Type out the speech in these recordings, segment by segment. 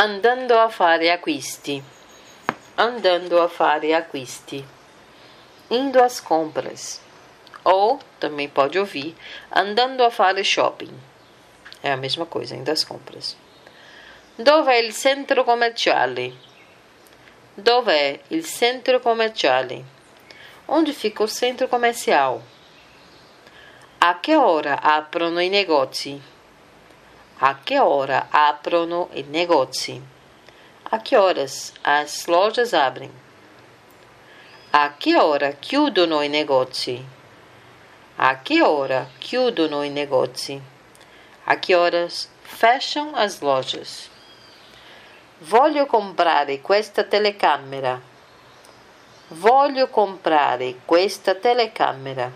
Andando a fare acquisti. Andando a fare acquisti. Indo às compras. Ou também pode ouvir andando a fare shopping. É a mesma coisa, indo às compras. Dove è il centro commerciale? Dove è il centro commerciale? Onde fica o centro comercial? A che ora aprono i negozi? A che ora aprono i negozi? A che horas as lojas abrem? A che ora chiudono i negozi? A che ora chiudono i negozi? A che horas fecham as lojas? Voglio comprare questa telecamera. Voglio comprare questa telecamera.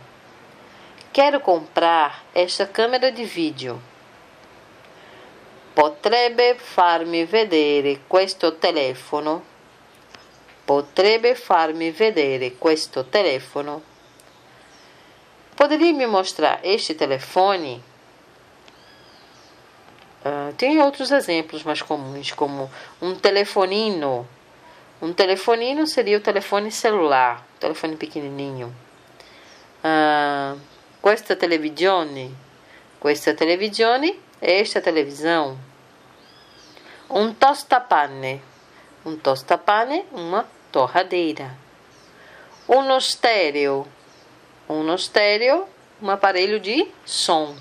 Quero comprar esta câmera de vídeo. Potrebbe farmi vedere questo telefono? Potrebbe farmi vedere questo telefono? Poderia me mostrar este telefone? Uh, tem outros exemplos mais comuns, como um telefonino. Um telefonino seria o telefone celular, o telefone pequenininho. Uh, questa televisione. Questa televisione esta televisão. Um tostapane. Um tostapane, uma torradeira. Um estéreo. Um estéreo, um aparelho de som.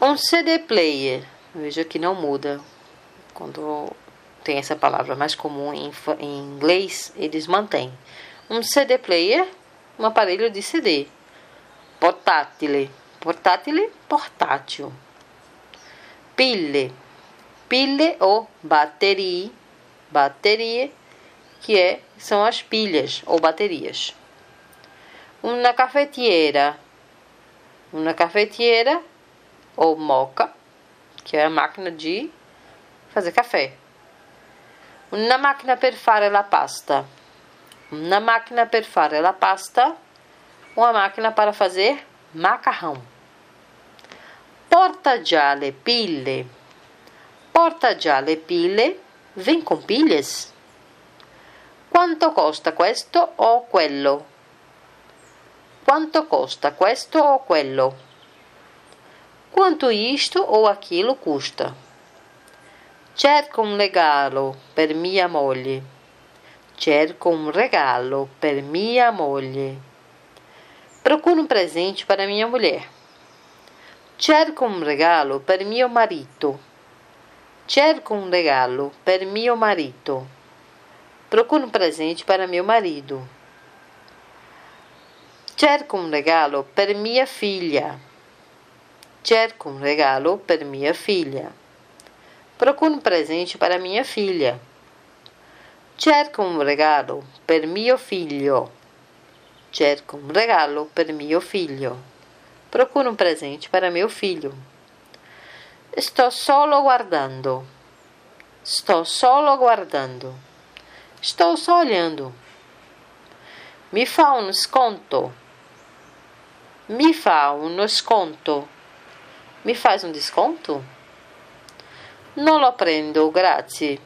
Um CD player. Veja que não muda. Quando tem essa palavra mais comum em, em inglês, eles mantêm. Um CD player, um aparelho de CD. Portátil Portatile, portátil. Pille, pille ou bateria, bateria, que é, são as pilhas ou baterias. Uma cafetiera, uma cafetiera ou moca, que é a máquina de fazer café. Uma máquina per fare la pasta. Uma máquina per fare la pasta, uma máquina para fazer macarrão. Porta già le pille. Porta già le pille. Vem com pilhas? Quanto costa questo o quello? Quanto costa questo o quello? Quanto isto ou aquilo custa? Cerco un regalo per mia moglie. Cerco un regalo per mia moglie. Procuro um presente para minha mulher. Cerco um regalo per mio marito. Cerco um regalo per mio marito. Procuro um presente para meu marido. Cerco um regalo per mia figlia. Cerco um regalo per mia filha. Procuro um presente para minha filha. Cerco um regalo per mio figlio. Cerco um regalo per mio figlio. Procuro um presente para meu filho. Sto solo guardando. Sto solo guardando. Estou só olhando. Mi fa un sconto. Mi fa uno sconto. Mi faz um desconto? Non lo prendo, grazie.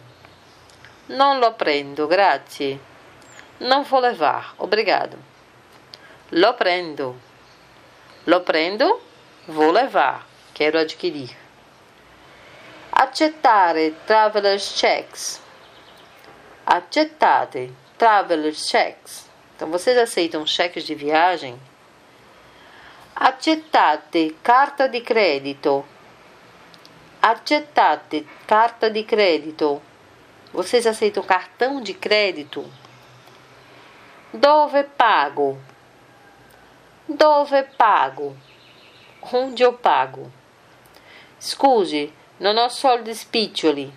Non lo prendo, grazie. Não vou levar, obrigado. Lo prendo. Lo prendo, vou levar, quero adquirir. Accettare traveler's checks. Accettate traveler's checks. Então, vocês aceitam cheques de viagem? Accettate carta di credito. Accettate carta di credito. Vocês aceitam cartão de crédito? Dove pago? Dove pago? Onde eu pago? Scusi, non ho soldi spiccioli.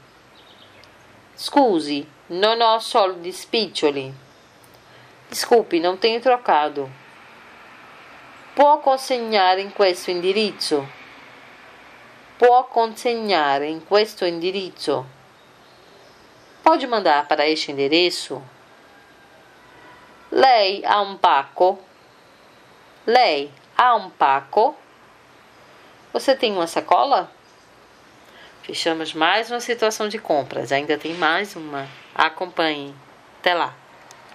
Scusi, non ho soldi spiccioli. Desculpe, não tenho trocado. Può consegnare in questo indirizzo? Può consegnare in questo indirizzo? Pode mandar para este endereço? Lei ha un pacco? Lei, há um paco? Você tem uma sacola? Fechamos mais uma situação de compras. Ainda tem mais uma. Acompanhem. Até lá.